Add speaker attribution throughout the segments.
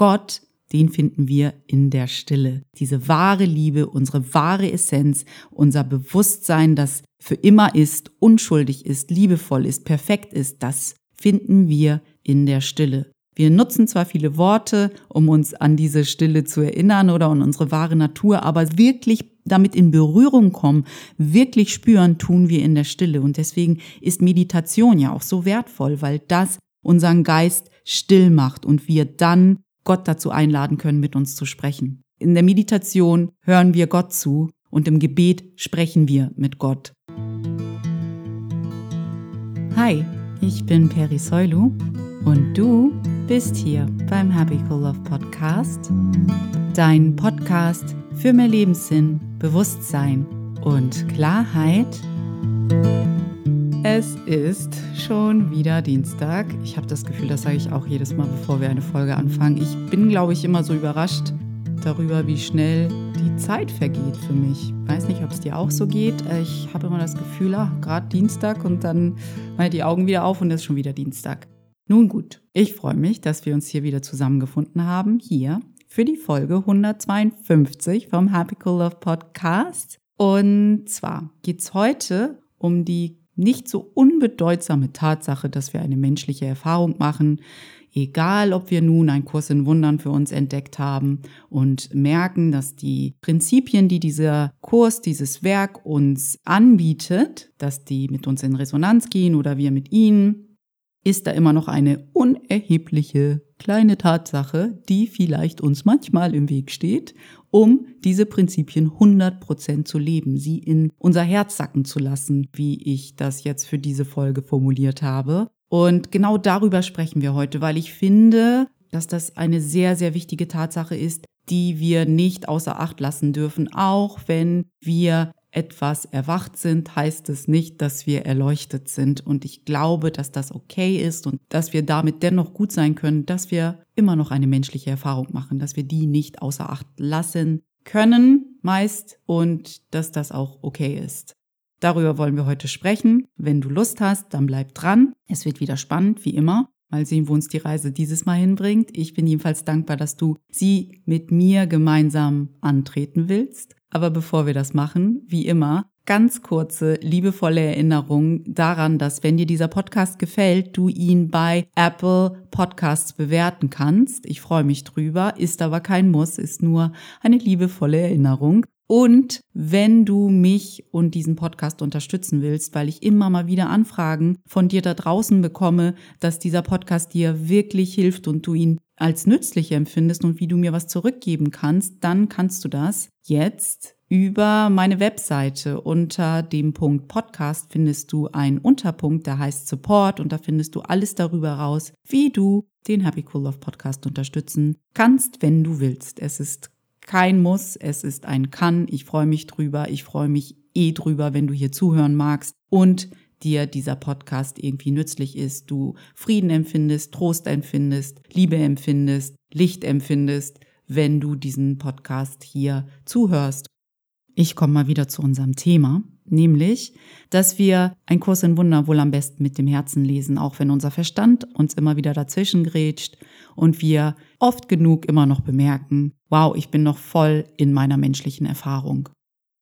Speaker 1: Gott, den finden wir in der Stille. Diese wahre Liebe, unsere wahre Essenz, unser Bewusstsein, das für immer ist, unschuldig ist, liebevoll ist, perfekt ist, das finden wir in der Stille. Wir nutzen zwar viele Worte, um uns an diese Stille zu erinnern oder an unsere wahre Natur, aber wirklich damit in Berührung kommen, wirklich spüren, tun wir in der Stille. Und deswegen ist Meditation ja auch so wertvoll, weil das unseren Geist still macht und wir dann Gott dazu einladen können, mit uns zu sprechen. In der Meditation hören wir Gott zu und im Gebet sprechen wir mit Gott. Hi, ich bin Peri Soilu und du bist hier beim Happy Cool Love Podcast, dein Podcast für mehr Lebenssinn, Bewusstsein und Klarheit. Es ist schon wieder Dienstag. Ich habe das Gefühl, das sage ich auch jedes Mal, bevor wir eine Folge anfangen. Ich bin, glaube ich, immer so überrascht darüber, wie schnell die Zeit vergeht für mich. Ich weiß nicht, ob es dir auch so geht. Ich habe immer das Gefühl, ah, gerade Dienstag und dann mal die Augen wieder auf und es ist schon wieder Dienstag. Nun gut, ich freue mich, dass wir uns hier wieder zusammengefunden haben, hier für die Folge 152 vom Happy Cool Love Podcast. Und zwar geht es heute um die nicht so unbedeutsame Tatsache, dass wir eine menschliche Erfahrung machen, egal ob wir nun einen Kurs in Wundern für uns entdeckt haben und merken, dass die Prinzipien, die dieser Kurs, dieses Werk uns anbietet, dass die mit uns in Resonanz gehen oder wir mit ihnen, ist da immer noch eine unerhebliche kleine Tatsache, die vielleicht uns manchmal im Weg steht, um diese Prinzipien 100% zu leben, sie in unser Herz sacken zu lassen, wie ich das jetzt für diese Folge formuliert habe. Und genau darüber sprechen wir heute, weil ich finde, dass das eine sehr, sehr wichtige Tatsache ist, die wir nicht außer Acht lassen dürfen, auch wenn wir etwas erwacht sind, heißt es nicht, dass wir erleuchtet sind. Und ich glaube, dass das okay ist und dass wir damit dennoch gut sein können, dass wir immer noch eine menschliche Erfahrung machen, dass wir die nicht außer Acht lassen können meist und dass das auch okay ist. Darüber wollen wir heute sprechen. Wenn du Lust hast, dann bleib dran. Es wird wieder spannend, wie immer. Mal sehen, wo uns die Reise dieses Mal hinbringt. Ich bin jedenfalls dankbar, dass du sie mit mir gemeinsam antreten willst. Aber bevor wir das machen, wie immer, ganz kurze, liebevolle Erinnerung daran, dass wenn dir dieser Podcast gefällt, du ihn bei Apple Podcasts bewerten kannst. Ich freue mich drüber, ist aber kein Muss, ist nur eine liebevolle Erinnerung. Und wenn du mich und diesen Podcast unterstützen willst, weil ich immer mal wieder Anfragen von dir da draußen bekomme, dass dieser Podcast dir wirklich hilft und du ihn als nützlich empfindest und wie du mir was zurückgeben kannst, dann kannst du das jetzt über meine Webseite. Unter dem Punkt Podcast findest du einen Unterpunkt, der heißt Support und da findest du alles darüber raus, wie du den Happy Cool Love Podcast unterstützen kannst, wenn du willst. Es ist kein Muss, es ist ein Kann. Ich freue mich drüber. Ich freue mich eh drüber, wenn du hier zuhören magst. Und dir dieser Podcast irgendwie nützlich ist, du Frieden empfindest, Trost empfindest, Liebe empfindest, Licht empfindest, wenn du diesen Podcast hier zuhörst. Ich komme mal wieder zu unserem Thema, nämlich, dass wir ein Kurs in Wunder wohl am besten mit dem Herzen lesen, auch wenn unser Verstand uns immer wieder dazwischen grätscht und wir oft genug immer noch bemerken, wow, ich bin noch voll in meiner menschlichen Erfahrung.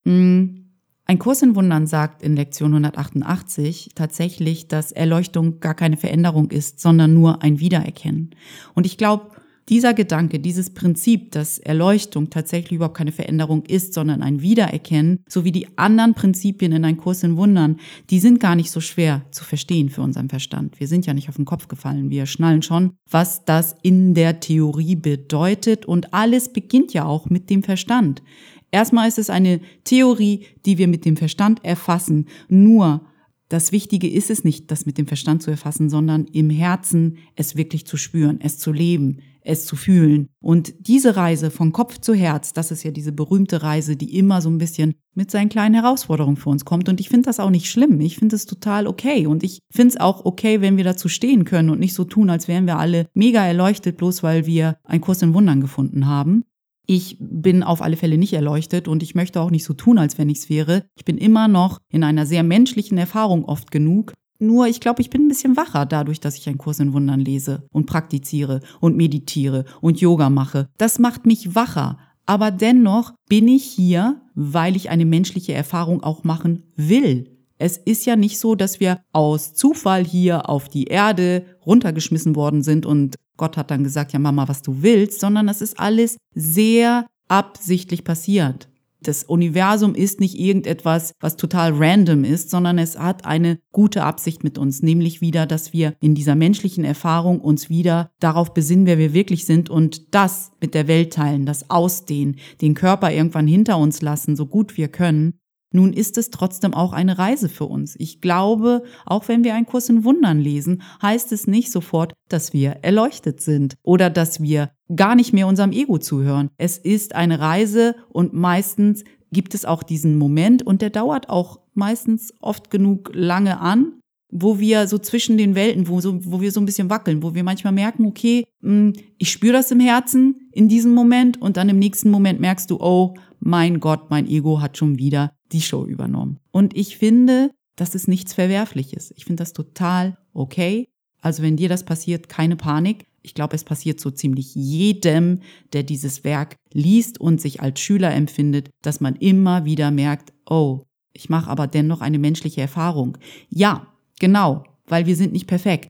Speaker 1: Hm, ein Kurs in Wundern sagt in Lektion 188 tatsächlich, dass Erleuchtung gar keine Veränderung ist, sondern nur ein Wiedererkennen. Und ich glaube, dieser Gedanke, dieses Prinzip, dass Erleuchtung tatsächlich überhaupt keine Veränderung ist, sondern ein Wiedererkennen, sowie die anderen Prinzipien in ein Kurs in Wundern, die sind gar nicht so schwer zu verstehen für unseren Verstand. Wir sind ja nicht auf den Kopf gefallen. Wir schnallen schon, was das in der Theorie bedeutet. Und alles beginnt ja auch mit dem Verstand. Erstmal ist es eine Theorie, die wir mit dem Verstand erfassen. Nur das Wichtige ist es nicht, das mit dem Verstand zu erfassen, sondern im Herzen es wirklich zu spüren, es zu leben, es zu fühlen. Und diese Reise von Kopf zu Herz, das ist ja diese berühmte Reise, die immer so ein bisschen mit seinen kleinen Herausforderungen für uns kommt. Und ich finde das auch nicht schlimm. Ich finde es total okay. Und ich finde es auch okay, wenn wir dazu stehen können und nicht so tun, als wären wir alle mega erleuchtet, bloß weil wir einen Kurs in Wundern gefunden haben. Ich bin auf alle Fälle nicht erleuchtet und ich möchte auch nicht so tun, als wenn ich es wäre. Ich bin immer noch in einer sehr menschlichen Erfahrung oft genug. Nur ich glaube, ich bin ein bisschen wacher dadurch, dass ich einen Kurs in Wundern lese und praktiziere und meditiere und Yoga mache. Das macht mich wacher. Aber dennoch bin ich hier, weil ich eine menschliche Erfahrung auch machen will. Es ist ja nicht so, dass wir aus Zufall hier auf die Erde runtergeschmissen worden sind und Gott hat dann gesagt, ja Mama, was du willst, sondern es ist alles sehr absichtlich passiert. Das Universum ist nicht irgendetwas, was total random ist, sondern es hat eine gute Absicht mit uns, nämlich wieder, dass wir in dieser menschlichen Erfahrung uns wieder darauf besinnen, wer wir wirklich sind und das mit der Welt teilen, das Ausdehnen, den Körper irgendwann hinter uns lassen, so gut wir können nun ist es trotzdem auch eine Reise für uns. Ich glaube, auch wenn wir einen Kurs in Wundern lesen, heißt es nicht sofort, dass wir erleuchtet sind oder dass wir gar nicht mehr unserem Ego zuhören. Es ist eine Reise und meistens gibt es auch diesen Moment und der dauert auch meistens oft genug lange an, wo wir so zwischen den Welten, wo, so, wo wir so ein bisschen wackeln, wo wir manchmal merken, okay, hm, ich spüre das im Herzen in diesem Moment und dann im nächsten Moment merkst du, oh mein Gott, mein Ego hat schon wieder die Show übernommen. Und ich finde, das ist nichts Verwerfliches. Ich finde das total okay. Also wenn dir das passiert, keine Panik. Ich glaube, es passiert so ziemlich jedem, der dieses Werk liest und sich als Schüler empfindet, dass man immer wieder merkt, oh, ich mache aber dennoch eine menschliche Erfahrung. Ja, genau, weil wir sind nicht perfekt.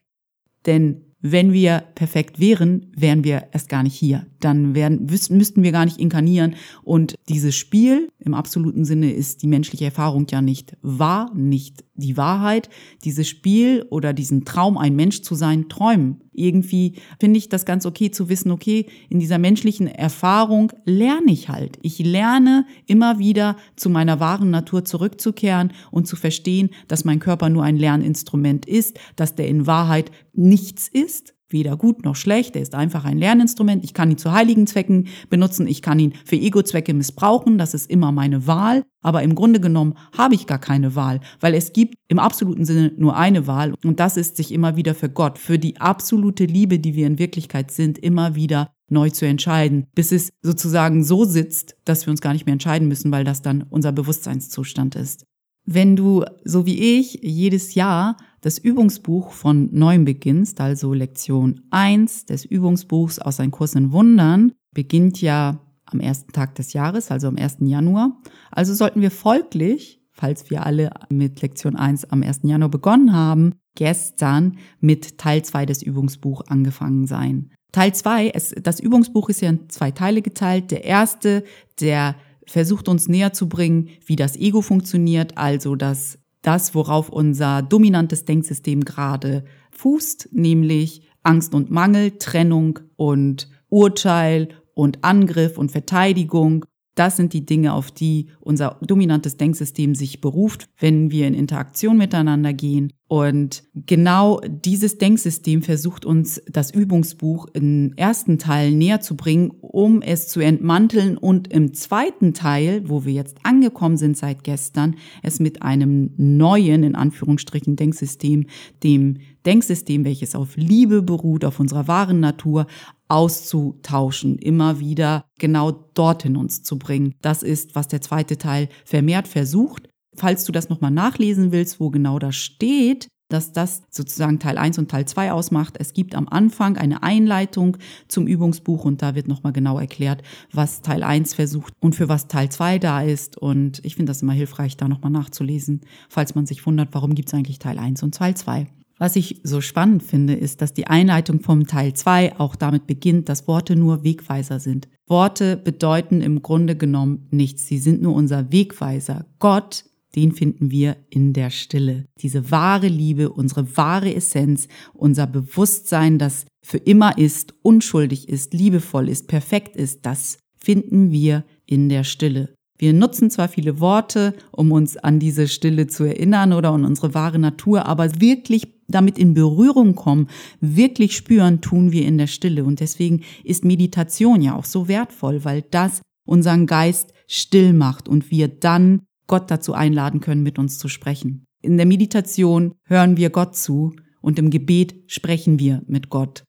Speaker 1: Denn wenn wir perfekt wären, wären wir erst gar nicht hier. Dann wären, müssten wir gar nicht inkarnieren. Und dieses Spiel im absoluten Sinne ist die menschliche Erfahrung ja nicht wahr, nicht die Wahrheit. Dieses Spiel oder diesen Traum, ein Mensch zu sein, träumen. Irgendwie finde ich das ganz okay zu wissen, okay, in dieser menschlichen Erfahrung lerne ich halt. Ich lerne immer wieder zu meiner wahren Natur zurückzukehren und zu verstehen, dass mein Körper nur ein Lerninstrument ist, dass der in Wahrheit nichts ist weder gut noch schlecht. Er ist einfach ein Lerninstrument. Ich kann ihn zu heiligen Zwecken benutzen. Ich kann ihn für Ego-Zwecke missbrauchen. Das ist immer meine Wahl. Aber im Grunde genommen habe ich gar keine Wahl, weil es gibt im absoluten Sinne nur eine Wahl. Und das ist sich immer wieder für Gott, für die absolute Liebe, die wir in Wirklichkeit sind, immer wieder neu zu entscheiden, bis es sozusagen so sitzt, dass wir uns gar nicht mehr entscheiden müssen, weil das dann unser Bewusstseinszustand ist. Wenn du, so wie ich, jedes Jahr das Übungsbuch von neuem beginnst, also Lektion 1 des Übungsbuchs aus einem Kurs in Wundern, beginnt ja am ersten Tag des Jahres, also am 1. Januar. Also sollten wir folglich, falls wir alle mit Lektion 1 am 1. Januar begonnen haben, gestern mit Teil 2 des Übungsbuchs angefangen sein. Teil 2, das Übungsbuch ist ja in zwei Teile geteilt. Der erste, der versucht uns näher zu bringen, wie das Ego funktioniert, also das, das, worauf unser dominantes Denksystem gerade fußt, nämlich Angst und Mangel, Trennung und Urteil und Angriff und Verteidigung das sind die Dinge, auf die unser dominantes Denksystem sich beruft, wenn wir in Interaktion miteinander gehen. Und genau dieses Denksystem versucht uns das Übungsbuch im ersten Teil näher zu bringen, um es zu entmanteln und im zweiten Teil, wo wir jetzt angekommen sind seit gestern, es mit einem neuen, in Anführungsstrichen, Denksystem, dem Denksystem, welches auf Liebe beruht, auf unserer wahren Natur, auszutauschen, immer wieder genau dorthin uns zu bringen. Das ist, was der zweite Teil vermehrt versucht. Falls du das nochmal nachlesen willst, wo genau das steht, dass das sozusagen Teil 1 und Teil 2 ausmacht. Es gibt am Anfang eine Einleitung zum Übungsbuch und da wird nochmal genau erklärt, was Teil 1 versucht und für was Teil 2 da ist. Und ich finde das immer hilfreich, da nochmal nachzulesen, falls man sich wundert, warum gibt es eigentlich Teil 1 und Teil 2. Was ich so spannend finde, ist, dass die Einleitung vom Teil 2 auch damit beginnt, dass Worte nur Wegweiser sind. Worte bedeuten im Grunde genommen nichts. Sie sind nur unser Wegweiser. Gott, den finden wir in der Stille. Diese wahre Liebe, unsere wahre Essenz, unser Bewusstsein, das für immer ist, unschuldig ist, liebevoll ist, perfekt ist, das finden wir in der Stille. Wir nutzen zwar viele Worte, um uns an diese Stille zu erinnern oder an unsere wahre Natur, aber wirklich damit in Berührung kommen, wirklich spüren, tun wir in der Stille. Und deswegen ist Meditation ja auch so wertvoll, weil das unseren Geist still macht und wir dann Gott dazu einladen können, mit uns zu sprechen. In der Meditation hören wir Gott zu und im Gebet sprechen wir mit Gott.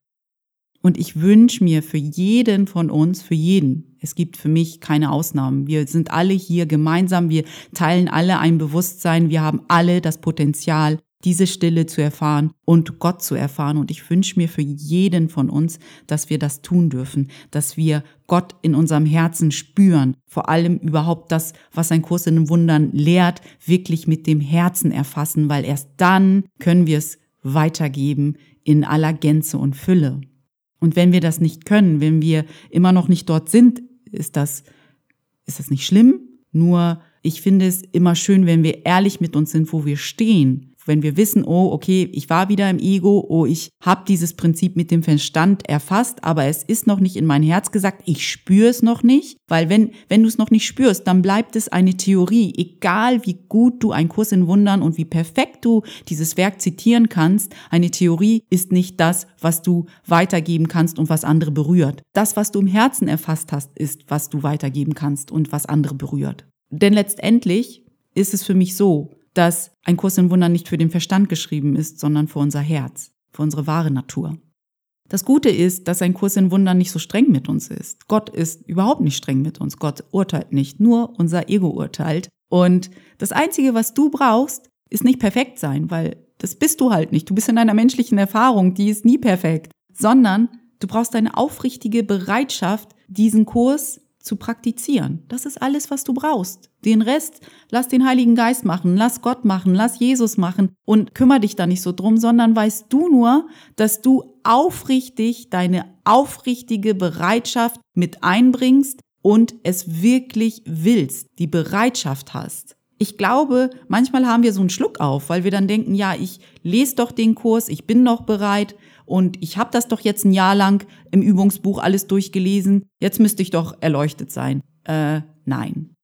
Speaker 1: Und ich wünsche mir für jeden von uns, für jeden, es gibt für mich keine Ausnahmen. Wir sind alle hier gemeinsam, wir teilen alle ein Bewusstsein, wir haben alle das Potenzial, diese Stille zu erfahren und Gott zu erfahren. Und ich wünsche mir für jeden von uns, dass wir das tun dürfen, dass wir Gott in unserem Herzen spüren. Vor allem überhaupt das, was ein Kurs in den Wundern lehrt, wirklich mit dem Herzen erfassen, weil erst dann können wir es weitergeben in aller Gänze und Fülle. Und wenn wir das nicht können, wenn wir immer noch nicht dort sind, ist das, ist das nicht schlimm. Nur ich finde es immer schön, wenn wir ehrlich mit uns sind, wo wir stehen wenn wir wissen, oh, okay, ich war wieder im Ego, oh, ich habe dieses Prinzip mit dem Verstand erfasst, aber es ist noch nicht in mein Herz gesagt, ich spüre es noch nicht, weil wenn, wenn du es noch nicht spürst, dann bleibt es eine Theorie, egal wie gut du einen Kurs in Wundern und wie perfekt du dieses Werk zitieren kannst, eine Theorie ist nicht das, was du weitergeben kannst und was andere berührt. Das, was du im Herzen erfasst hast, ist, was du weitergeben kannst und was andere berührt. Denn letztendlich ist es für mich so, dass ein Kurs in Wundern nicht für den Verstand geschrieben ist, sondern für unser Herz, für unsere wahre Natur. Das Gute ist, dass ein Kurs in Wundern nicht so streng mit uns ist. Gott ist überhaupt nicht streng mit uns. Gott urteilt nicht, nur unser Ego urteilt. Und das Einzige, was du brauchst, ist nicht perfekt sein, weil das bist du halt nicht. Du bist in einer menschlichen Erfahrung, die ist nie perfekt, sondern du brauchst eine aufrichtige Bereitschaft, diesen Kurs zu praktizieren. Das ist alles, was du brauchst. Den Rest lass den Heiligen Geist machen, lass Gott machen, lass Jesus machen und kümmere dich da nicht so drum, sondern weißt du nur, dass du aufrichtig deine aufrichtige Bereitschaft mit einbringst und es wirklich willst, die Bereitschaft hast. Ich glaube, manchmal haben wir so einen Schluck auf, weil wir dann denken, ja, ich lese doch den Kurs, ich bin noch bereit und ich habe das doch jetzt ein Jahr lang im Übungsbuch alles durchgelesen, jetzt müsste ich doch erleuchtet sein. Äh, nein.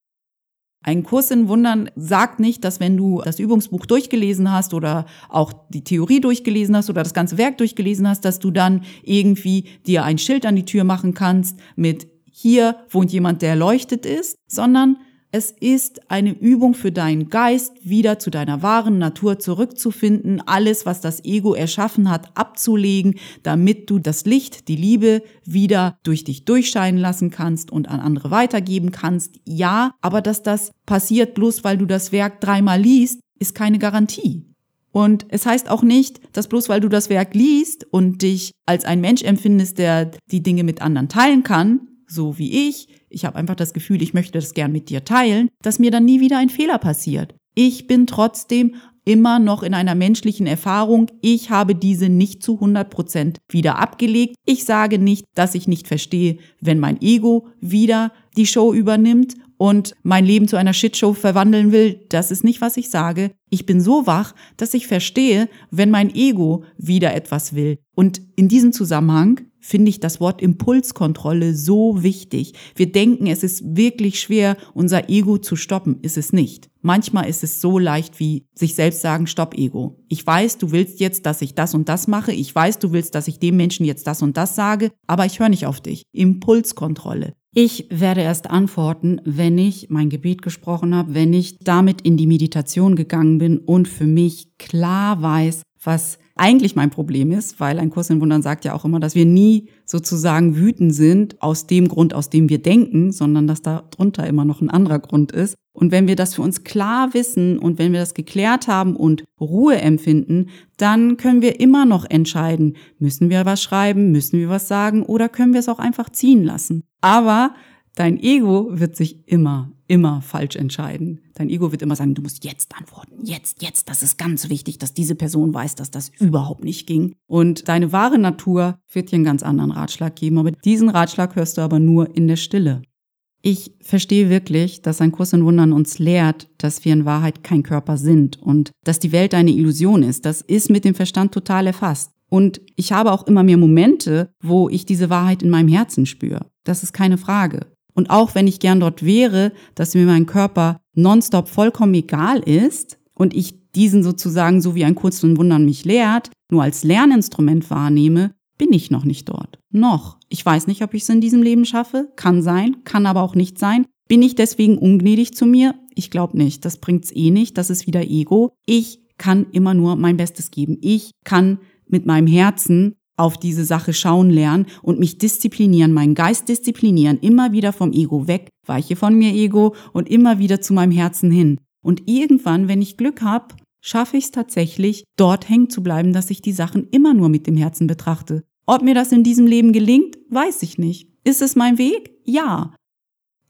Speaker 1: Ein Kurs in Wundern sagt nicht, dass wenn du das Übungsbuch durchgelesen hast oder auch die Theorie durchgelesen hast oder das ganze Werk durchgelesen hast, dass du dann irgendwie dir ein Schild an die Tür machen kannst mit hier wohnt jemand, der erleuchtet ist, sondern es ist eine Übung für deinen Geist, wieder zu deiner wahren Natur zurückzufinden, alles, was das Ego erschaffen hat, abzulegen, damit du das Licht, die Liebe wieder durch dich durchscheinen lassen kannst und an andere weitergeben kannst. Ja, aber dass das passiert bloß, weil du das Werk dreimal liest, ist keine Garantie. Und es heißt auch nicht, dass bloß weil du das Werk liest und dich als ein Mensch empfindest, der die Dinge mit anderen teilen kann, so wie ich, ich habe einfach das Gefühl, ich möchte das gern mit dir teilen, dass mir dann nie wieder ein Fehler passiert. Ich bin trotzdem immer noch in einer menschlichen Erfahrung. Ich habe diese nicht zu 100 Prozent wieder abgelegt. Ich sage nicht, dass ich nicht verstehe, wenn mein Ego wieder die Show übernimmt und mein Leben zu einer Shitshow verwandeln will. Das ist nicht, was ich sage. Ich bin so wach, dass ich verstehe, wenn mein Ego wieder etwas will. Und in diesem Zusammenhang finde ich das Wort Impulskontrolle so wichtig. Wir denken, es ist wirklich schwer, unser Ego zu stoppen. Ist es nicht. Manchmal ist es so leicht wie sich selbst sagen, stopp Ego. Ich weiß, du willst jetzt, dass ich das und das mache. Ich weiß, du willst, dass ich dem Menschen jetzt das und das sage, aber ich höre nicht auf dich. Impulskontrolle. Ich werde erst antworten, wenn ich mein Gebet gesprochen habe, wenn ich damit in die Meditation gegangen bin und für mich klar weiß, was eigentlich mein Problem ist, weil ein Kurs in Wundern sagt ja auch immer, dass wir nie sozusagen wütend sind aus dem Grund, aus dem wir denken, sondern dass da drunter immer noch ein anderer Grund ist. Und wenn wir das für uns klar wissen und wenn wir das geklärt haben und Ruhe empfinden, dann können wir immer noch entscheiden, müssen wir was schreiben, müssen wir was sagen oder können wir es auch einfach ziehen lassen. Aber dein Ego wird sich immer immer falsch entscheiden. Dein Ego wird immer sagen, du musst jetzt antworten, jetzt, jetzt, das ist ganz wichtig, dass diese Person weiß, dass das überhaupt nicht ging. Und deine wahre Natur wird dir einen ganz anderen Ratschlag geben, aber diesen Ratschlag hörst du aber nur in der Stille. Ich verstehe wirklich, dass ein Kurs in Wundern uns lehrt, dass wir in Wahrheit kein Körper sind und dass die Welt eine Illusion ist. Das ist mit dem Verstand total erfasst. Und ich habe auch immer mehr Momente, wo ich diese Wahrheit in meinem Herzen spüre. Das ist keine Frage. Und auch wenn ich gern dort wäre, dass mir mein Körper nonstop vollkommen egal ist und ich diesen sozusagen so wie ein Kurz und Wundern mich lehrt, nur als Lerninstrument wahrnehme, bin ich noch nicht dort. Noch. Ich weiß nicht, ob ich es in diesem Leben schaffe. Kann sein, kann aber auch nicht sein. Bin ich deswegen ungnädig zu mir? Ich glaube nicht. Das bringt's eh nicht. Das ist wieder Ego. Ich kann immer nur mein Bestes geben. Ich kann mit meinem Herzen auf diese Sache schauen lernen und mich disziplinieren, meinen Geist disziplinieren, immer wieder vom Ego weg, weiche von mir Ego und immer wieder zu meinem Herzen hin. Und irgendwann, wenn ich Glück habe, schaffe ich es tatsächlich, dort hängen zu bleiben, dass ich die Sachen immer nur mit dem Herzen betrachte. Ob mir das in diesem Leben gelingt, weiß ich nicht. Ist es mein Weg? Ja.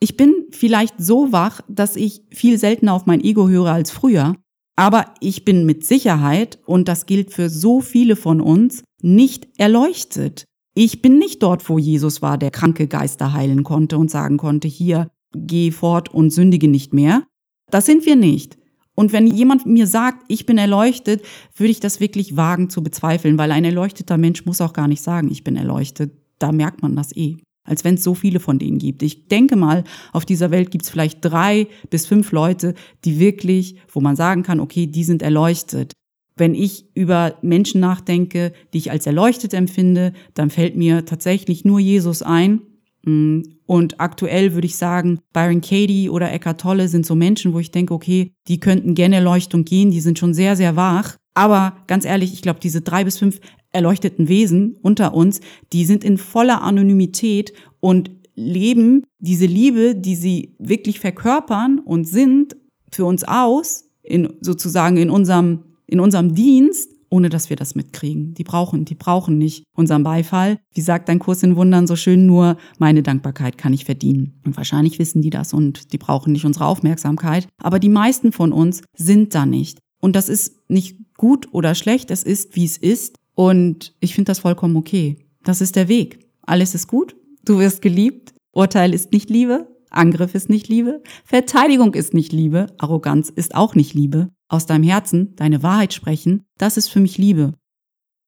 Speaker 1: Ich bin vielleicht so wach, dass ich viel seltener auf mein Ego höre als früher, aber ich bin mit Sicherheit, und das gilt für so viele von uns, nicht erleuchtet. Ich bin nicht dort, wo Jesus war, der kranke Geister heilen konnte und sagen konnte, hier, geh fort und sündige nicht mehr. Das sind wir nicht. Und wenn jemand mir sagt, ich bin erleuchtet, würde ich das wirklich wagen zu bezweifeln, weil ein erleuchteter Mensch muss auch gar nicht sagen, ich bin erleuchtet. Da merkt man das eh. Als wenn es so viele von denen gibt. Ich denke mal, auf dieser Welt gibt es vielleicht drei bis fünf Leute, die wirklich, wo man sagen kann, okay, die sind erleuchtet. Wenn ich über Menschen nachdenke, die ich als erleuchtet empfinde, dann fällt mir tatsächlich nur Jesus ein Mm, und aktuell würde ich sagen, Byron Katie oder Eckhart Tolle sind so Menschen, wo ich denke, okay, die könnten gerne Erleuchtung gehen, die sind schon sehr, sehr wach. Aber ganz ehrlich, ich glaube, diese drei bis fünf erleuchteten Wesen unter uns, die sind in voller Anonymität und leben diese Liebe, die sie wirklich verkörpern und sind für uns aus, in, sozusagen in unserem, in unserem Dienst ohne dass wir das mitkriegen. Die brauchen, die brauchen nicht unseren Beifall. Wie sagt dein Kurs in Wundern so schön, nur meine Dankbarkeit kann ich verdienen. Und wahrscheinlich wissen die das und die brauchen nicht unsere Aufmerksamkeit. Aber die meisten von uns sind da nicht. Und das ist nicht gut oder schlecht, es ist, wie es ist. Und ich finde das vollkommen okay. Das ist der Weg. Alles ist gut, du wirst geliebt, Urteil ist nicht Liebe, Angriff ist nicht Liebe, Verteidigung ist nicht Liebe, Arroganz ist auch nicht Liebe aus deinem Herzen deine Wahrheit sprechen, das ist für mich Liebe.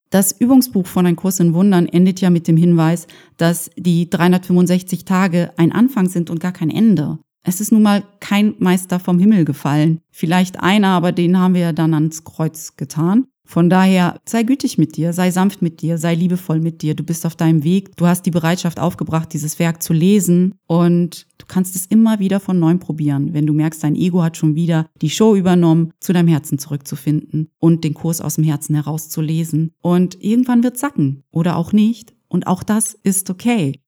Speaker 1: Das Übungsbuch von Ein Kurs in Wundern endet ja mit dem Hinweis, dass die 365 Tage ein Anfang sind und gar kein Ende. Es ist nun mal kein Meister vom Himmel gefallen. Vielleicht einer, aber den haben wir ja dann ans Kreuz getan. Von daher sei gütig mit dir, sei sanft mit dir, sei liebevoll mit dir. Du bist auf deinem Weg. Du hast die Bereitschaft aufgebracht, dieses Werk zu lesen und du kannst es immer wieder von neuem probieren, wenn du merkst, dein Ego hat schon wieder die Show übernommen, zu deinem Herzen zurückzufinden und den Kurs aus dem Herzen herauszulesen. Und irgendwann wird sacken oder auch nicht. Und auch das ist okay.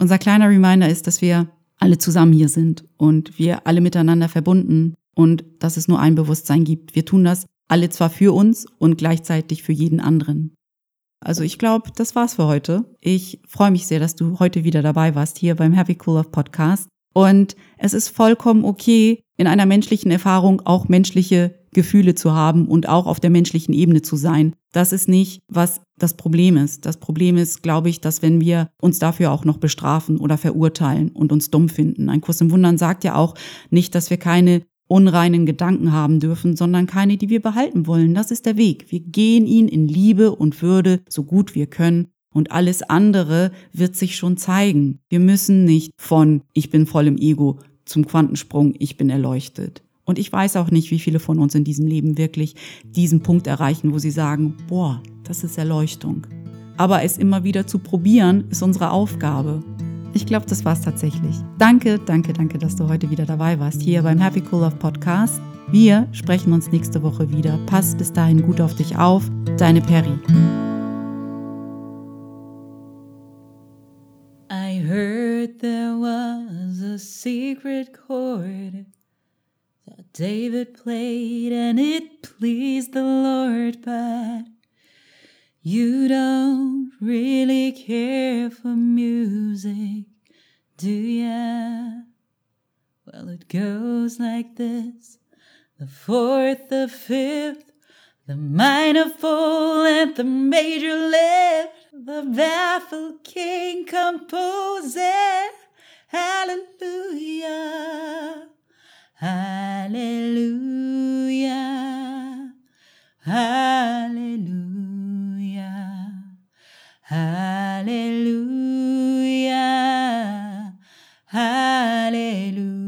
Speaker 1: Unser kleiner Reminder ist, dass wir alle zusammen hier sind und wir alle miteinander verbunden und dass es nur ein Bewusstsein gibt. Wir tun das alle zwar für uns und gleichzeitig für jeden anderen. Also ich glaube, das war's für heute. Ich freue mich sehr, dass du heute wieder dabei warst hier beim Happy Cool of Podcast. Und es ist vollkommen okay, in einer menschlichen Erfahrung auch menschliche Gefühle zu haben und auch auf der menschlichen Ebene zu sein. Das ist nicht, was das Problem ist. Das Problem ist, glaube ich, dass wenn wir uns dafür auch noch bestrafen oder verurteilen und uns dumm finden. Ein Kurs im Wundern sagt ja auch nicht, dass wir keine unreinen Gedanken haben dürfen, sondern keine, die wir behalten wollen. Das ist der Weg. Wir gehen ihn in Liebe und Würde so gut wir können und alles andere wird sich schon zeigen. Wir müssen nicht von ich bin voll im Ego zum Quantensprung ich bin erleuchtet. Und ich weiß auch nicht, wie viele von uns in diesem Leben wirklich diesen Punkt erreichen, wo sie sagen, boah, das ist Erleuchtung. Aber es immer wieder zu probieren, ist unsere Aufgabe. Ich glaube, das war es tatsächlich. Danke, danke, danke, dass du heute wieder dabei warst, hier beim Happy Cool Love Podcast. Wir sprechen uns nächste Woche wieder. Pass bis dahin gut auf dich auf. Deine Perry. I heard there was a secret chord that David played and it pleased the Lord, but You don't really care for music, do ya? Well, it goes like this the fourth, the fifth, the minor fall, and the major lift, the baffled king composer. Hallelujah, hallelujah, hallelujah. Hallelujah. Hallelujah.